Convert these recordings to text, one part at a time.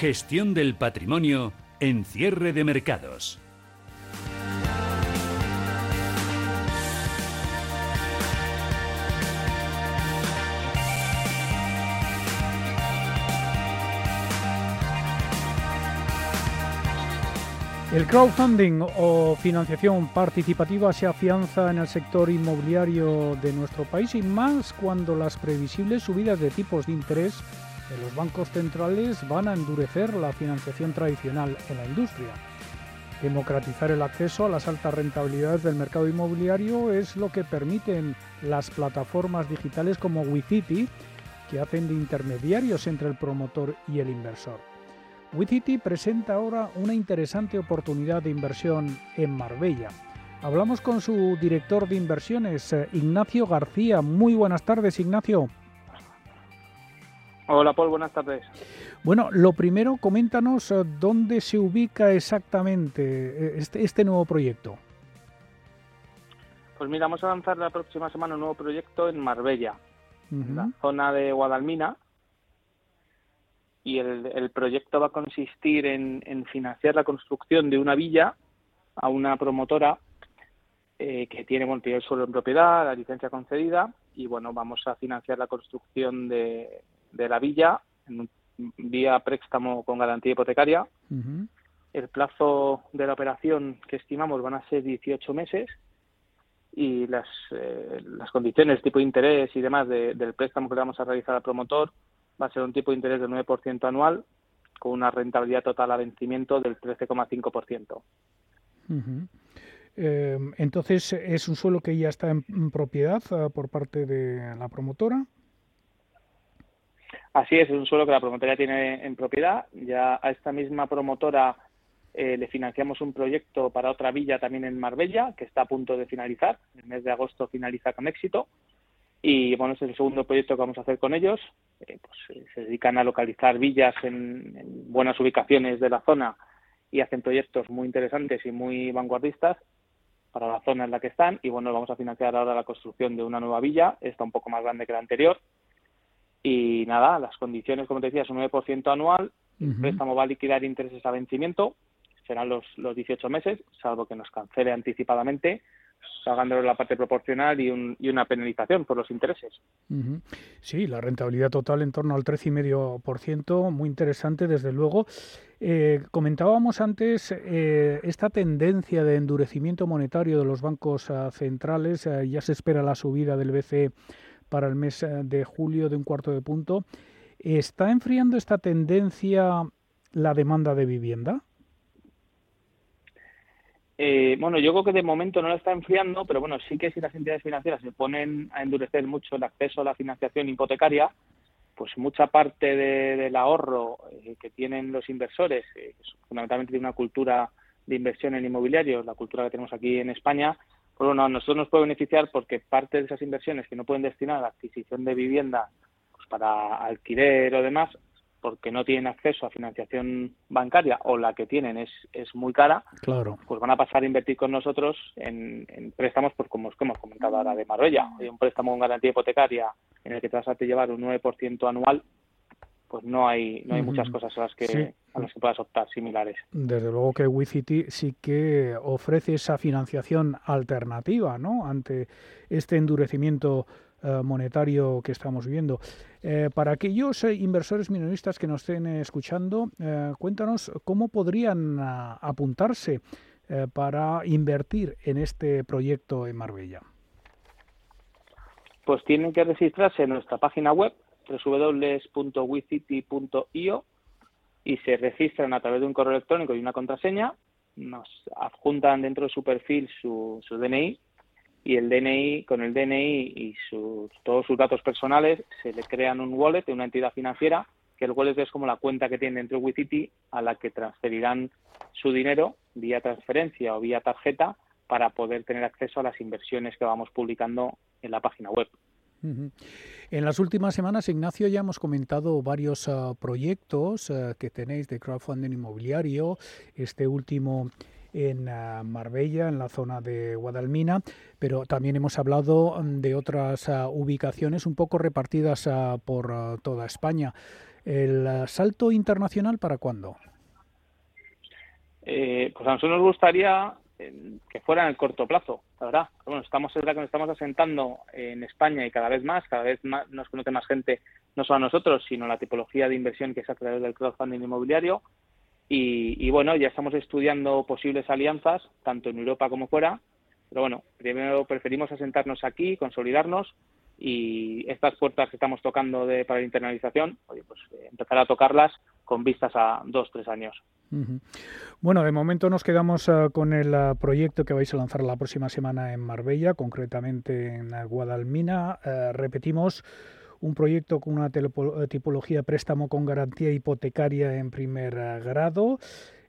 Gestión del patrimonio en cierre de mercados. El crowdfunding o financiación participativa se afianza en el sector inmobiliario de nuestro país y más cuando las previsibles subidas de tipos de interés los bancos centrales van a endurecer la financiación tradicional en la industria. Democratizar el acceso a las altas rentabilidades del mercado inmobiliario es lo que permiten las plataformas digitales como WeCity, que hacen de intermediarios entre el promotor y el inversor. WeCity presenta ahora una interesante oportunidad de inversión en Marbella. Hablamos con su director de inversiones, eh, Ignacio García. Muy buenas tardes, Ignacio. Hola Paul, buenas tardes. Bueno, lo primero, coméntanos eh, dónde se ubica exactamente eh, este, este, nuevo proyecto. Pues mira, vamos a lanzar la próxima semana un nuevo proyecto en Marbella, en la zona de Guadalmina. Y el, proyecto va a consistir en, financiar la construcción de una villa a una promotora eh, que tiene bueno, el suelo en propiedad, la licencia concedida, y bueno, vamos a financiar la construcción de, de la villa en un vía préstamo con garantía hipotecaria. El plazo de la operación que estimamos van a ser 18 meses y las, eh, las condiciones, tipo de interés y demás del préstamo que le vamos a realizar al promotor va a ser un tipo de interés del 9% anual con una rentabilidad total a vencimiento del 13,5%. Eh, entonces, ¿es un suelo que ya está en propiedad eh, por parte de la promotora? Así es, es un suelo que la promotora tiene en propiedad. Ya a esta misma promotora eh, le financiamos un proyecto para otra villa también en Marbella, que está a punto de finalizar. El mes de agosto finaliza con éxito. Y bueno, es el segundo proyecto que vamos a hacer con ellos. Eh, pues, eh, se dedican a localizar villas en, buenas ubicaciones de la zona y hacen proyectos muy interesantes y muy vanguardistas para la zona en la que están. Y bueno, vamos a financiar ahora la construcción de una nueva villa. Está un poco más grande que la anterior y nada, las condiciones, como te decía, son 9% anual. El préstamo va a liquidar intereses a vencimiento, serán los, los 18 meses, salvo que nos cancele anticipadamente, pagándole la parte proporcional y, un, y una penalización por los intereses. Sí, la rentabilidad total en torno al 13,5%, muy interesante, desde luego. Eh, comentábamos antes eh, esta tendencia de endurecimiento monetario de los bancos ah, centrales, eh, ya se espera la subida del BCE para el mes eh, de julio de un cuarto de punto. ¿Está enfriando esta tendencia la demanda de vivienda? Eh, bueno, yo creo que de momento no la está enfriando, pero bueno, sí que si las entidades financieras se ponen a endurecer mucho el acceso a la financiación hipotecaria, pues mucha parte del ahorro eh, que tienen los inversores, fundamentalmente de una cultura de inversión en inmobiliarios, la cultura que tenemos aquí en España, bueno, a nosotros nos puede beneficiar porque parte de esas inversiones que no pueden destinar a la adquisición de vivienda pues para alquiler o demás, porque no tienen acceso a financiación bancaria o la que tienen es, es muy cara, claro. pues van a pasar a invertir con nosotros en, préstamos, pues como hemos comentado ahora de Marbella. Hay un préstamo con garantía hipotecaria en el que te vas a llevar un 9% anual pues no hay no hay muchas cosas a las que a las que puedas optar similares. Desde luego que WeCity sí que ofrece esa financiación alternativa, ¿no? Ante este endurecimiento eh, monetario que estamos viendo. Eh, para aquellos eh, inversores minoristas que nos estén escuchando, cuéntanos cómo podrían ah, apuntarse para invertir en este proyecto en Marbella. Pues tienen que registrarse en nuestra página web www.wicity.io y se registran a través de un correo electrónico y una contraseña, nos adjuntan dentro de su perfil su, su DNI y el DNI, con el DNI y todos sus datos personales, se le crean un wallet de una entidad financiera, que el wallet es como la cuenta que tiene dentro de WeCity a la que transferirán su dinero vía transferencia o vía tarjeta para poder tener acceso a las inversiones que vamos publicando en la página web. En las últimas semanas, Ignacio, ya hemos comentado varios ah, proyectos ah, que tenéis de crowdfunding inmobiliario. Este último en ah, Marbella, en la zona de Guadalmina, pero también hemos hablado de otras ubicaciones un poco repartidas por toda España. ¿El salto internacional para cuándo? Eh, pues a nosotros nos gustaría que fuera en el corto plazo, la verdad. Bueno, estamos, es verdad que nos estamos asentando en España y cada vez más, cada vez más nos conoce más gente, no solo a nosotros, sino la tipología de inversión que es a través del crowdfunding inmobiliario. Y, bueno, ya estamos estudiando posibles alianzas, tanto en Europa como fuera. Pero bueno, primero preferimos asentarnos aquí, consolidarnos y estas puertas que estamos tocando de, para la internalización, oye, pues eh, empezar a tocarlas con vistas a dos, tres años. Bueno, de momento nos quedamos eh, con el eh, proyecto que vais a lanzar la próxima semana en Marbella, concretamente en Guadalmina. repetimos, un proyecto con una tipología préstamo con garantía hipotecaria en primer grado.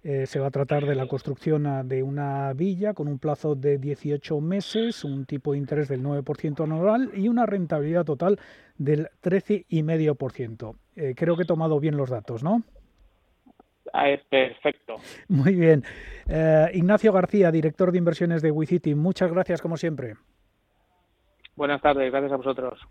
Eh, se va a tratar de la construcción de una villa con un plazo de 18 meses, un tipo de interés del 9% anual y una rentabilidad total del 13,5%. Eh, creo que he tomado bien los datos, ¿no? Ah, perfecto. Muy bien. Eh, Ignacio García, director de inversiones de WeCity, muchas gracias como siempre. Buenas tardes, gracias a vosotros.